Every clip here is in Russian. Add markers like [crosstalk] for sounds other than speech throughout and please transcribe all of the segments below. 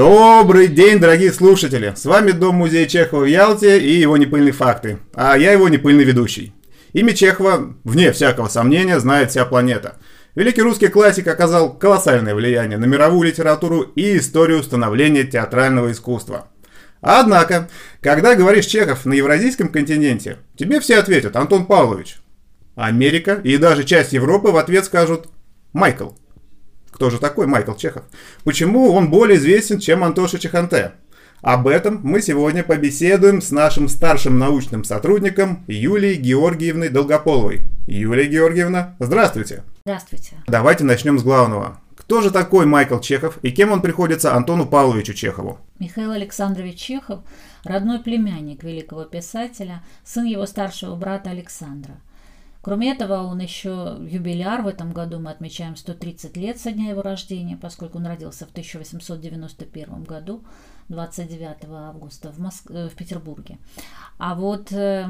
Добрый день, дорогие слушатели! С вами Дом музея Чехова в Ялте и его непыльные факты. А я его непыльный ведущий. Имя Чехова, вне всякого сомнения, знает вся планета. Великий русский классик оказал колоссальное влияние на мировую литературу и историю становления театрального искусства. Однако, когда говоришь Чехов на евразийском континенте, тебе все ответят Антон Павлович. Америка и даже часть Европы в ответ скажут Майкл. Кто же такой Майкл Чехов? Почему он более известен, чем Антоша Чеханте? Об этом мы сегодня побеседуем с нашим старшим научным сотрудником Юлией Георгиевной Долгополовой. Юлия Георгиевна, здравствуйте. Здравствуйте. Давайте начнем с главного. Кто же такой Майкл Чехов и кем он приходится Антону Павловичу Чехову? Михаил Александрович Чехов – родной племянник великого писателя, сын его старшего брата Александра – Кроме этого, он еще юбиляр. В этом году мы отмечаем 130 лет со дня его рождения, поскольку он родился в 1891 году, 29 августа в, Моск... Э, в Петербурге. А вот э,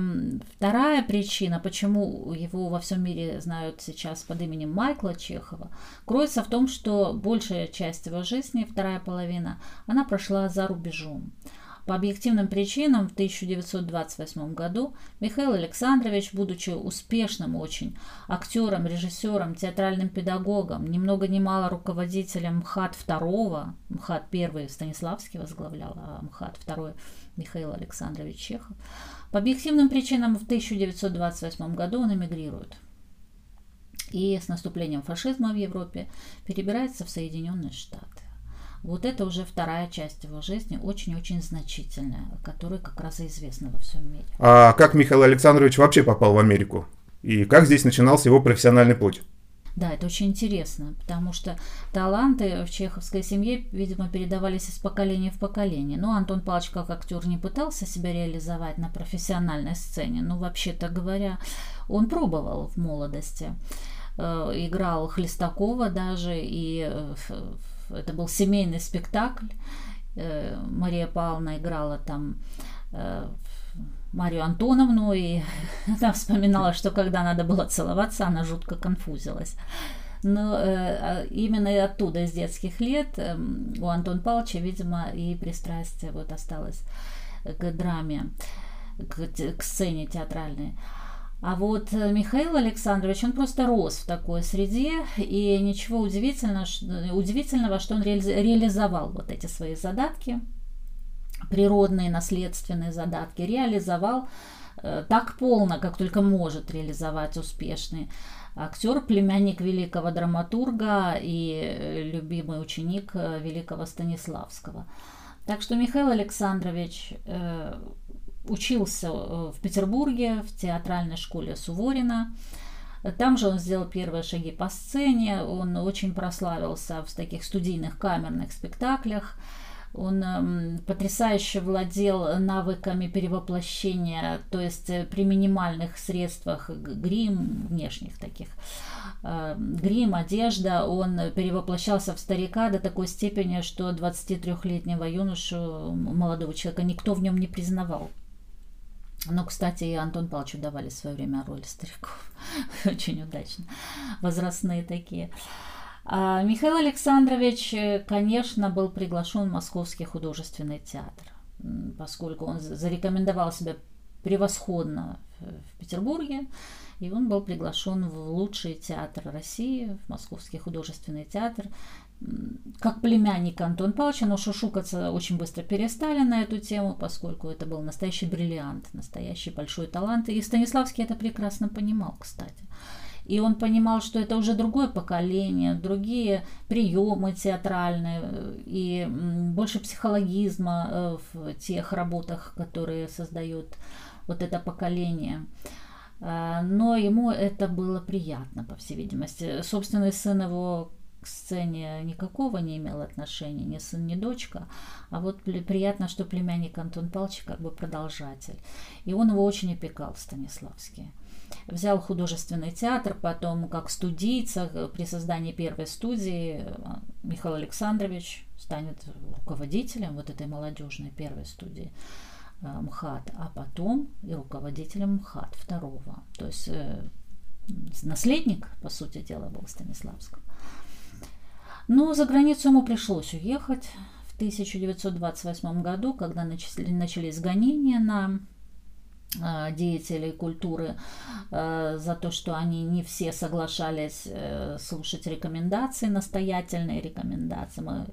вторая причина, почему его во всем мире знают сейчас под именем Майкла Чехова, кроется в том, что большая часть его жизни, вторая половина, она прошла за рубежом. По объективным причинам в 1928 году Михаил Александрович, будучи успешным очень актером, режиссером, театральным педагогом, ни много ни мало руководителем МХАТ II, МХАТ I Станиславский возглавлял, а МХАТ II Михаил Александрович Чехов, по объективным причинам в 1928 году он эмигрирует и с наступлением фашизма в Европе перебирается в Соединенные Штаты. Вот это уже вторая часть его жизни, очень-очень значительная, которая как раз и известна во всем мире. А как Михаил Александрович вообще попал в Америку? И как здесь начинался его профессиональный путь? Да, это очень интересно, потому что таланты в чеховской семье, видимо, передавались из поколения в поколение. Но Антон Павлович как актер не пытался себя реализовать на профессиональной сцене. Ну, вообще-то говоря, он пробовал в молодости. Э, играл Хлестакова даже и э, это был семейный спектакль. Э, Мария Павловна играла там э, Марию Антоновну, и [laughs] она вспоминала, что когда надо было целоваться, она жутко конфузилась. Но э, а именно оттуда, из детских лет, э, у Антона Павловича, видимо, и пристрастие вот осталось к драме, к сцене театральной. А вот э, Михаил Александрович, он просто рос в такой среде, и ничего удивительного, удивительного что он реализовал вот эти свои задатки, природные, наследственные задатки, реализовал э, так полно, как только может реализовать успешный актер, племянник великого драматурга и э, любимый ученик великого Станиславского. Так что Михаил Александрович учился э, в Петербурге в театральной школе Суворина. Там же он сделал первые шаги по сцене, он очень прославился в таких студийных камерных спектаклях. Он э, потрясающе владел навыками перевоплощения, то есть э, при минимальных средствах грим, внешних таких, э, грим, одежда, он перевоплощался в старика до такой степени, что 23-летнего юношу, молодого человека, никто в нем не признавал. Ну, кстати, и Антон Павловичу давали в свое время роли стариков. [laughs] Очень удачно. Возрастные такие. А Михаил Александрович, конечно, был приглашен в Московский художественный театр, поскольку он зарекомендовал себя превосходно в Петербурге, и он был приглашен в лучший театр России, в Московский художественный театр, как племянник Антон Павловича, но шушукаться очень быстро перестали на эту тему, поскольку это был настоящий бриллиант, настоящий большой талант. И Станиславский это прекрасно понимал, кстати. И он понимал, что это уже другое поколение, другие приемы театральные и больше психологизма э, в тех работах, которые создает вот это поколение. А, но ему это было приятно, по всей видимости. Собственный сын его к сцене никакого не имел отношения, ни сын, ни дочка. А вот приятно, что племянник Антон Павлович как бы продолжатель. И он его очень опекал, Станиславский. Взял художественный театр, потом как студийца э, при создании первой студии э, Михаил Александрович станет руководителем вот этой молодежной первой студии э, МХАТ, а потом и руководителем МХАТ второго. То есть наследник, по сути дела, был Станиславского. Но за границу ему пришлось уехать в 1928 году, когда начались гонения на Э, деятелей культуры э, за то, что они не все соглашались э, слушать рекомендации, настоятельные рекомендации. Мы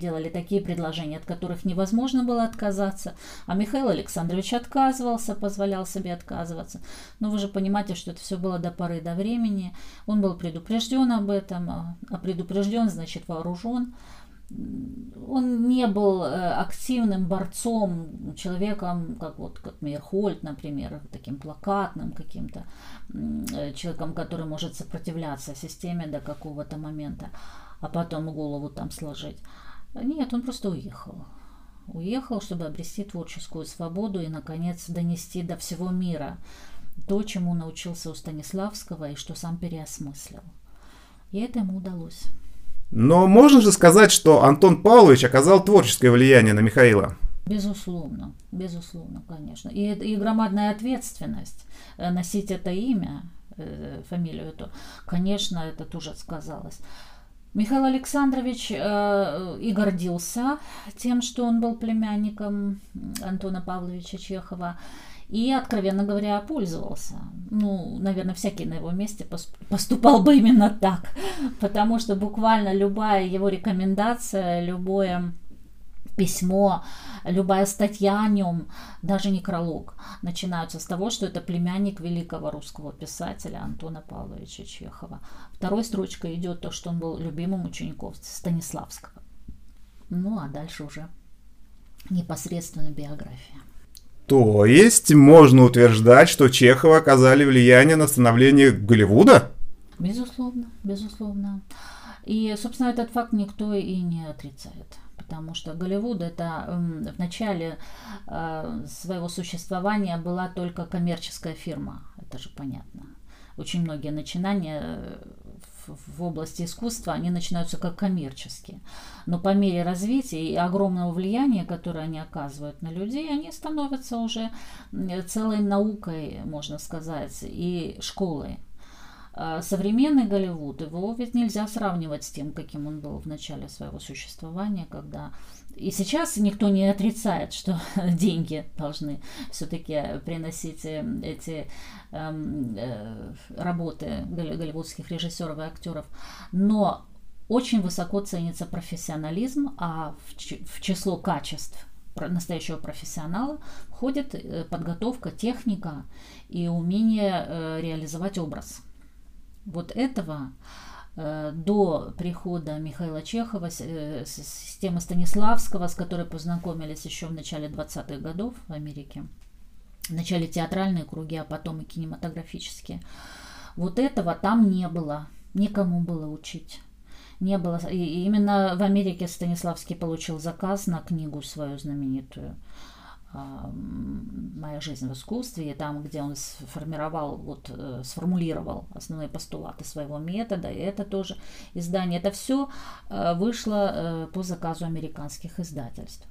делали такие предложения, от которых невозможно было отказаться. А Михаил Александрович отказывался, позволял себе отказываться. Но вы же понимаете, что это все было до поры до времени. Он был предупрежден об этом, а предупрежден, значит вооружен он не был э, активным борцом, человеком, как вот как Мейерхольд, например, таким плакатным каким-то э, человеком, который может сопротивляться системе до какого-то момента, а потом голову там сложить. Нет, он просто уехал. Уехал, чтобы обрести творческую свободу и, наконец, донести до всего мира то, чему научился у Станиславского и что сам переосмыслил. И это ему удалось. Но можно же сказать, что Антон Павлович оказал творческое влияние на Михаила? Безусловно, безусловно, конечно. И, и громадная ответственность э, носить это имя, э, фамилию эту, конечно, это тоже сказалось. Михаил Александрович э, и гордился тем, что он был племянником Антона Павловича Чехова и, откровенно говоря, пользовался. Ну, наверное, всякий на его месте поступал бы именно так, потому что буквально любая его рекомендация, любое письмо, любая статья о нем, даже некролог, начинаются с того, что это племянник великого русского писателя Антона Павловича Чехова. Второй строчкой идет то, что он был любимым учеником Станиславского. Ну, а дальше уже непосредственно биография. То есть можно утверждать, что Чехова оказали влияние на становление Голливуда? Безусловно, безусловно. И, собственно, этот факт никто и не отрицает. Потому что Голливуд это в начале э, своего существования была только коммерческая фирма. Это же понятно. Очень многие начинания э, в области искусства, они начинаются как коммерческие. Но по мере развития и огромного влияния, которое они оказывают на людей, они становятся уже целой наукой, можно сказать, и школой. А современный Голливуд, его ведь нельзя сравнивать с тем, каким он был в начале своего существования, когда и сейчас никто не отрицает, что [laughs] деньги должны все-таки приносить э, эти эм, э, работы голливудских режиссеров и актеров. Но очень высоко ценится профессионализм, а в число качеств настоящего профессионала входит э, подготовка, техника и умение э, реализовать образ. Вот этого Э, до прихода Михаила Чехова, э, системы Станиславского, с которой познакомились еще в начале 20-х годов в Америке. Вначале театральные круги, а потом и кинематографические. Вот этого там не было. Никому было учить. Не было. И именно в Америке Станиславский получил заказ на книгу свою знаменитую моя жизнь в искусстве, и там, где он сформировал, вот, э, сформулировал основные постулаты своего метода, и это тоже издание, это все э, вышло э, по заказу американских издательств.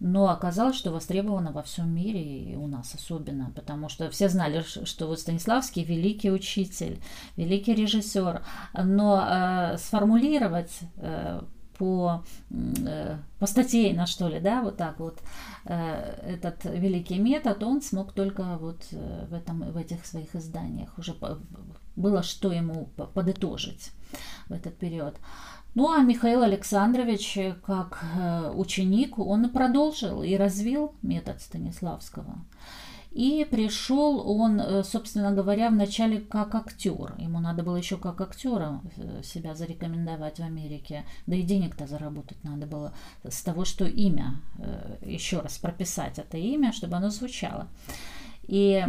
Но оказалось, что востребовано во всем мире и у нас особенно, потому что все знали, что вот Станиславский великий учитель, великий режиссер, но э, сформулировать э, по, э, по статейно, что ли, да, вот так вот, э, этот великий метод, он смог только вот э, в, этом, в этих своих изданиях. Уже было что ему подытожить в этот период. Ну а Михаил Александрович, как ученик, он и продолжил и развил метод Станиславского. И пришел он, э, собственно говоря, вначале как актер. Ему надо было еще как актера э, себя зарекомендовать в Америке. Да и денег-то заработать надо было с того, что имя, э, еще раз прописать это имя, чтобы оно звучало. И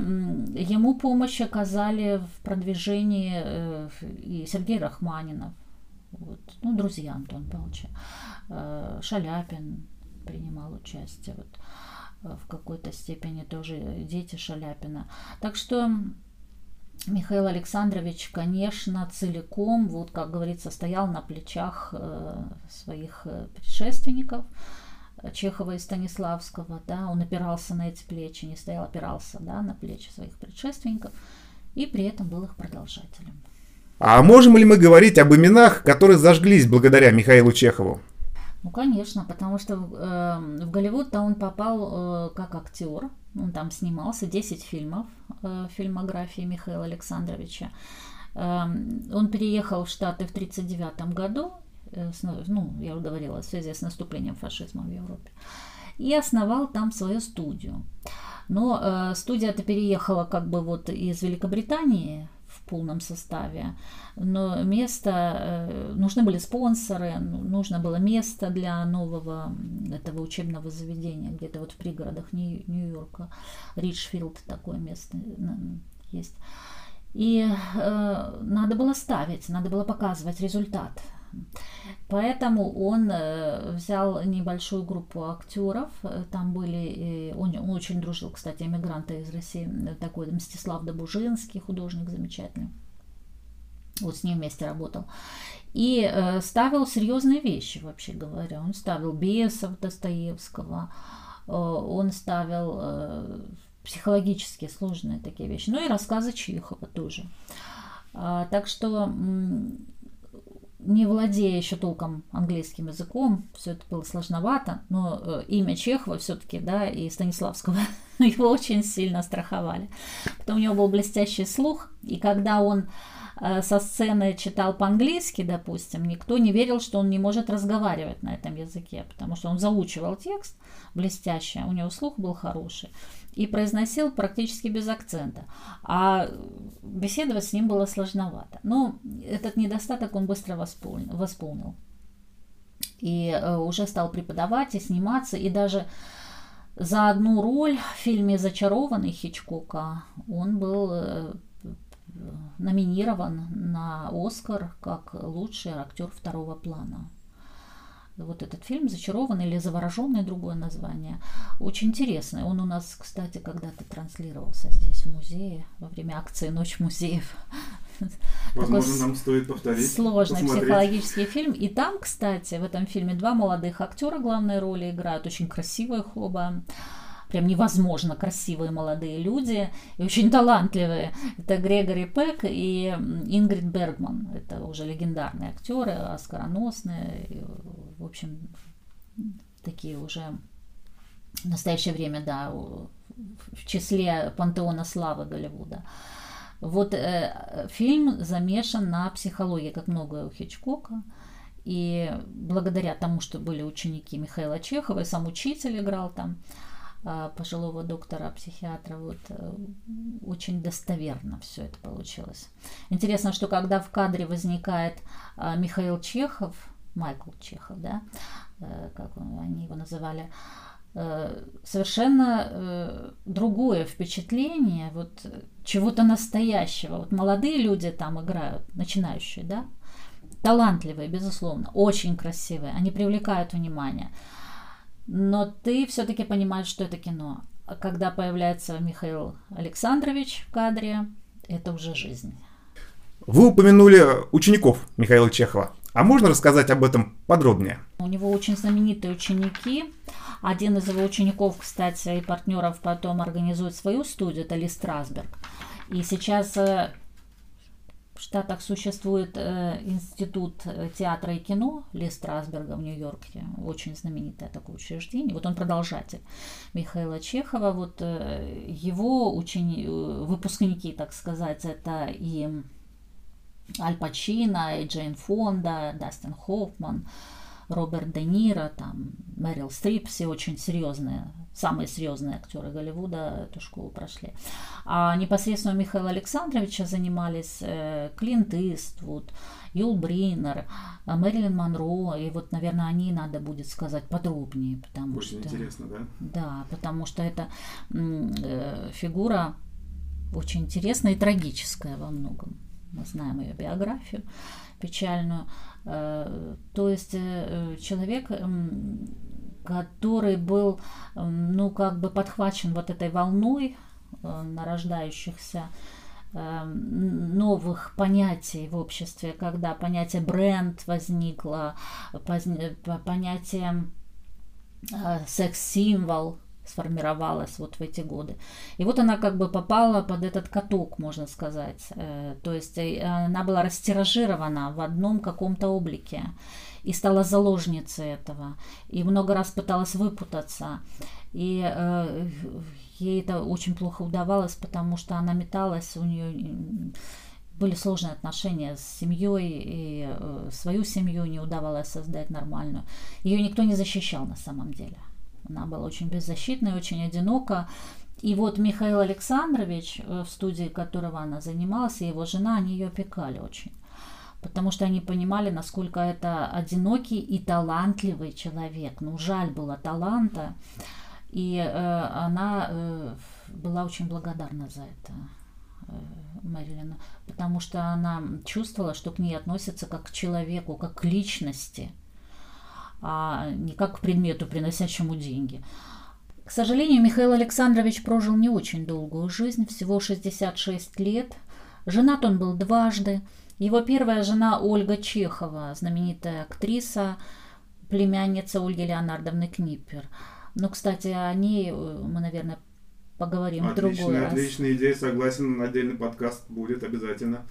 ему помощь оказали в продвижении и Сергей Рахманинов, вот, ну, друзья Антон Павловича, Шаляпин принимал участие. Вот в какой-то степени тоже дети Шаляпина. Так что Михаил Александрович, конечно, целиком, вот как говорится, стоял на плечах э, своих э, предшественников. Чехова и Станиславского, да, он опирался на эти плечи, не стоял, опирался, да, на плечи своих предшественников, и при этом был их продолжателем. А можем ли мы говорить об именах, которые зажглись благодаря Михаилу Чехову? Ну, конечно, потому что э, в Голливуд-то он попал э, как актер. Он там снимался, 10 фильмов э, фильмографии Михаила Александровича. Э, он переехал в Штаты в 1939 году, э, с, ну, я уже говорила, в связи с наступлением фашизма в Европе, и основал там свою студию. Но э, студия-то переехала как бы вот из Великобритании полном составе. Но место, э, нужны были спонсоры, ну, нужно было место для нового этого учебного заведения, где-то вот в пригородах Нью-Йорка. Ричфилд такое место есть. И э, надо было ставить, надо было показывать результат. Поэтому он э, взял небольшую группу актеров. Там были, он, он очень дружил, кстати, эмигранты из России, такой Мстислав Добужинский, художник замечательный. Вот с ним вместе работал. И э, ставил серьезные вещи, вообще говоря. Он ставил бесов Достоевского, э, он ставил э, психологически сложные такие вещи. Ну и рассказы Чехова тоже. А, так что не владея еще толком английским языком, все это было сложновато, но э, имя Чехова все-таки, да, и Станиславского, [laughs] [laughs] его очень сильно страховали. Потом у него был блестящий слух, и когда он э, со сцены читал по-английски, допустим, никто не верил, что он не может разговаривать на этом языке, потому что он заучивал текст блестяще, у него слух был хороший и произносил практически без акцента. А беседовать с ним было сложновато. Но этот недостаток он быстро восполнил. восполнил. И э, уже стал преподавать и сниматься, и даже за одну роль в фильме «Зачарованный» Хичкока он был э, номинирован на Оскар как лучший актер второго плана вот этот фильм «Зачарованный» или «Завороженный» другое название. Очень интересный. Он у нас, кстати, когда-то транслировался здесь в музее во время акции «Ночь музеев». Возможно, Такой нам стоит повторить. Сложный посмотреть. психологический фильм. И там, кстати, в этом фильме два молодых актера главные роли играют. Очень красивые оба прям невозможно красивые молодые люди и очень талантливые. Это Грегори Пек и Ингрид Бергман. Это уже легендарные актеры, оскароносные. В общем, такие уже в настоящее время, да, в числе пантеона славы Голливуда. Вот э, фильм замешан на психологии, как многое у Хичкока. И благодаря тому, что были ученики Михаила Чехова, и сам учитель играл там, а, пожилого доктора-психиатра, вот э, очень достоверно все это получилось. Интересно, что когда в кадре возникает а, Михаил Чехов, Майкл Чехов, да, э, как они его называли, совершенно другое впечатление, вот чего-то настоящего. Вот молодые люди там играют, начинающие, да, талантливые, безусловно, очень красивые, они привлекают внимание но ты все-таки понимаешь, что это кино. А когда появляется Михаил Александрович в кадре, это уже жизнь. Вы упомянули учеников Михаила Чехова. А можно рассказать об этом подробнее? У него очень знаменитые ученики. Один из его учеников, кстати, и партнеров потом организует свою студию, это Ли Страсберг. И сейчас э, в Штатах существует э, институт э, театра и кино Ли Страсберга в Нью-Йорке, очень знаменитое такое учреждение. Вот он продолжатель Михаила Чехова. Вот э, его учени... Э, выпускники, так сказать, это и Аль Пачино, и Джейн Фонда, Дастин Хоффман, Роберт Де Ниро, там, Мэрил Стрип, все очень серьезные самые серьезные актеры Голливуда эту школу прошли. А непосредственно у Михаила Александровича занимались э, Клинт Иствуд, Юл Бринер, Мэрилин Монро, и вот, наверное, они надо будет сказать подробнее, потому Очень что... интересно, да? Да, потому что это э, фигура очень интересная и трагическая во многом. Мы знаем ее биографию печальную. То есть э, человек который был, ну, как бы подхвачен вот этой волной э, нарождающихся э, новых понятий в обществе, когда понятие бренд возникло, понятие секс-символ сформировалась вот в эти годы. И вот она как бы попала под этот каток, можно сказать. Э, то есть э, она была растиражирована в одном каком-то облике и стала заложницей этого. И много раз пыталась выпутаться. И э, ей это очень плохо удавалось, потому что она металась, у нее были сложные отношения с семьей, и свою семью не удавалось создать нормальную. Ее никто не защищал на самом деле. Она была очень беззащитной, очень одинока. И вот Михаил Александрович, э, в студии которого она занималась, и его жена, они ее опекали очень. Потому что они понимали, насколько это одинокий и талантливый человек. Ну, жаль было таланта. И э, она э, была очень благодарна за это. Э, Мэрилина, потому что она чувствовала, что к ней относятся как к человеку, как к личности – а не как к предмету, приносящему деньги. К сожалению, Михаил Александрович прожил не очень долгую жизнь, всего 66 лет. Женат он был дважды. Его первая жена Ольга Чехова, знаменитая актриса, племянница Ольги Леонардовны Книппер. Ну, кстати, о ней э, мы, наверное, поговорим отличная, в другой раз. Отличная идея, согласен, отдельный подкаст будет обязательно.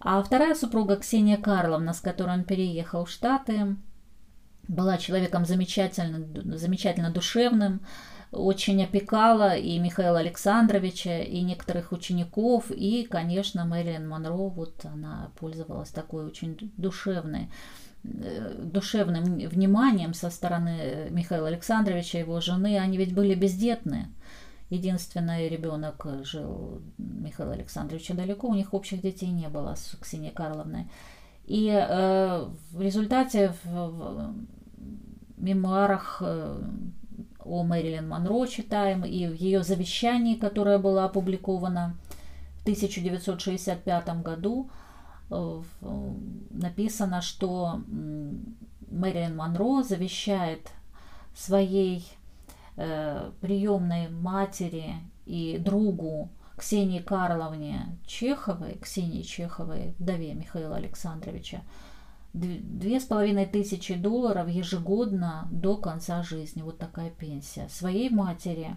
А вторая супруга Ксения Карловна, с которой он переехал в Штаты, была человеком замечательно, замечательно душевным, очень опекала и Михаила Александровича, и некоторых учеников, и, конечно, Мэрилин Монро, вот она пользовалась такой очень душевной э, душевным вниманием со стороны Михаила Александровича, его жены, они ведь были бездетные. Единственный ребенок жил Михаила Александровича далеко, у них общих детей не было с Ксенией Карловной. И э, в результате в, в мемуарах э, о Мэрилин Монро читаем, и в ее завещании, которое было опубликовано в 1965 году, э, написано, что Мэрилин Монро завещает своей э, приемной матери и другу Ксении Карловне Чеховой, Ксении Чеховой, вдове Михаила Александровича, две с половиной тысячи долларов ежегодно до конца жизни. Вот такая пенсия. Своей матери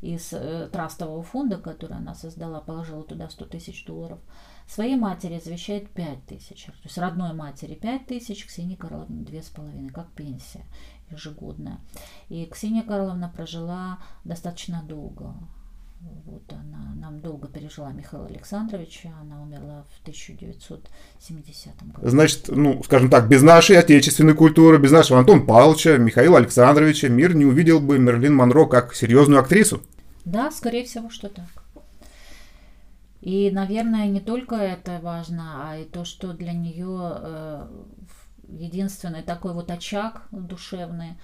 из э, трастового фонда, который она создала, положила туда 100 тысяч долларов. Своей матери завещает 5 тысяч. То есть родной матери 5 тысяч, Ксении Карловне 2,5, как пенсия ежегодная. И Ксения Карловна прожила достаточно долго. Вот она нам долго пережила Михаила Александровича, она умерла в 1970 году. Значит, ну, скажем так, без нашей отечественной культуры, без нашего Антона Павловича, Михаила Александровича мир не увидел бы Мерлин Монро как серьезную актрису. Да, скорее всего, что так. И, наверное, не только это важно, а и то, что для нее э, единственный такой вот очаг душевный,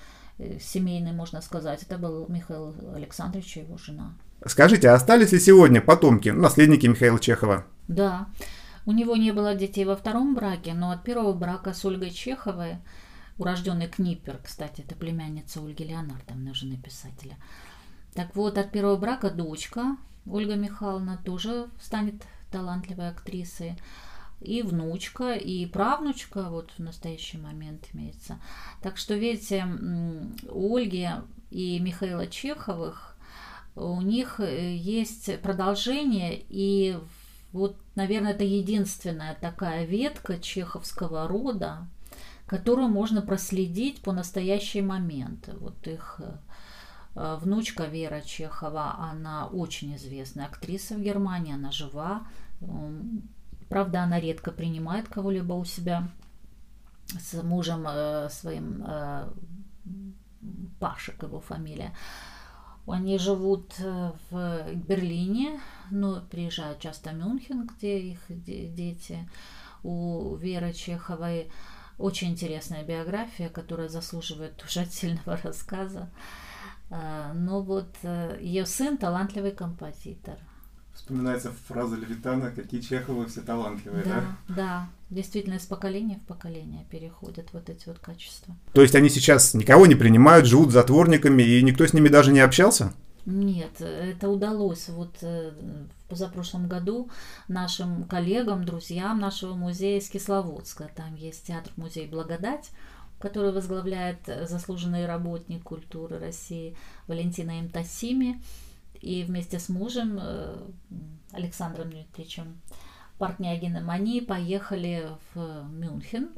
семейный, можно сказать, это был Михаил Александрович и его жена. Скажите, а остались ли сегодня потомки, наследники Михаила Чехова? Да. У него не было детей во втором браке, но от первого брака с Ольгой Чеховой, урожденный Книпер, кстати, это племянница Ольги Леонардовны, жены писателя. Так вот, от первого брака дочка Ольга Михайловна тоже станет талантливой актрисой. И внучка, и правнучка вот в настоящий момент имеется. Так что, видите, у Ольги и Михаила Чеховых у них э, есть продолжение, и вот, наверное, это единственная такая ветка чеховского рода, которую можно проследить по настоящий момент. Вот их э, э, внучка Вера Чехова, она очень известная актриса в Германии, она жива. Правда, она редко принимает кого-либо у себя с мужем своим Пашек его фамилия. Они живут э, в Берлине, но приезжают часто в Мюнхен, где их дети. У Веры Чеховой очень интересная биография, которая заслуживает уже отдельного рассказа. Э, но вот э, ее сын талантливый композитор – Вспоминается фраза Левитана, какие Чеховы все талантливые, да? Да, да. Действительно, из поколения в поколение переходят вот эти вот качества. То есть они сейчас никого не принимают, живут затворниками, и никто с ними даже не общался? Нет, это удалось. Вот э, в позапрошлом году нашим коллегам, друзьям нашего музея из Кисловодска, там есть театр-музей «Благодать», которую возглавляет заслуженный работник культуры России Валентина Имтасими, и вместе с мужем Александром Дмитриевичем Портнягиным они поехали в Мюнхен.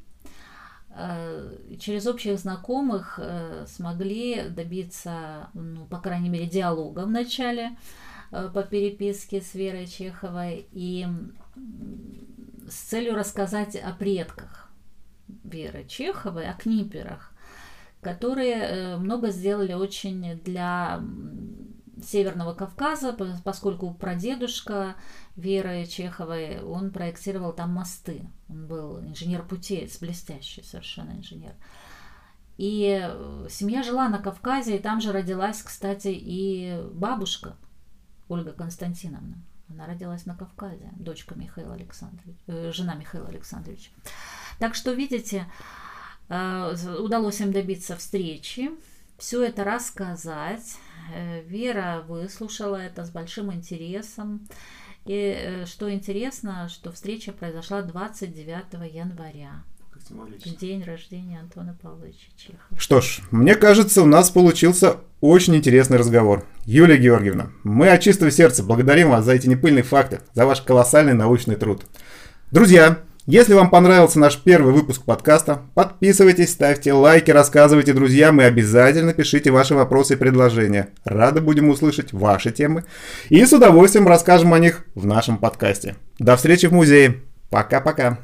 Э, через общих знакомых э, смогли добиться, ну, по крайней мере, диалога в начале э, по переписке с Верой Чеховой и с целью рассказать о предках Веры Чеховой, о книперах, которые много сделали очень для Северного Кавказа, поскольку прадедушка Веры Чеховой, он проектировал там мосты. Он был инженер-путеец, блестящий совершенно инженер. И э, семья жила на Кавказе, и там же родилась, кстати, и бабушка Ольга Константиновна. Она родилась на Кавказе, дочка Михаила Александровича, э, жена Михаила Александровича. Так что, видите, э, удалось им добиться встречи, все это рассказать. Э, Вера выслушала это с большим интересом. И э, что интересно, что встреча произошла 29 января. В день рождения Антона Павловича Чехова. Что ж, мне кажется, у нас получился очень интересный разговор. Юлия Георгиевна, мы от чистого сердца благодарим вас за эти непыльные факты, за ваш колоссальный научный труд. Друзья, если вам понравился наш первый выпуск подкаста, подписывайтесь, ставьте лайки, рассказывайте друзьям и обязательно пишите ваши вопросы и предложения. Рады будем услышать ваши темы и с удовольствием расскажем о них в нашем подкасте. До встречи в музее. Пока-пока.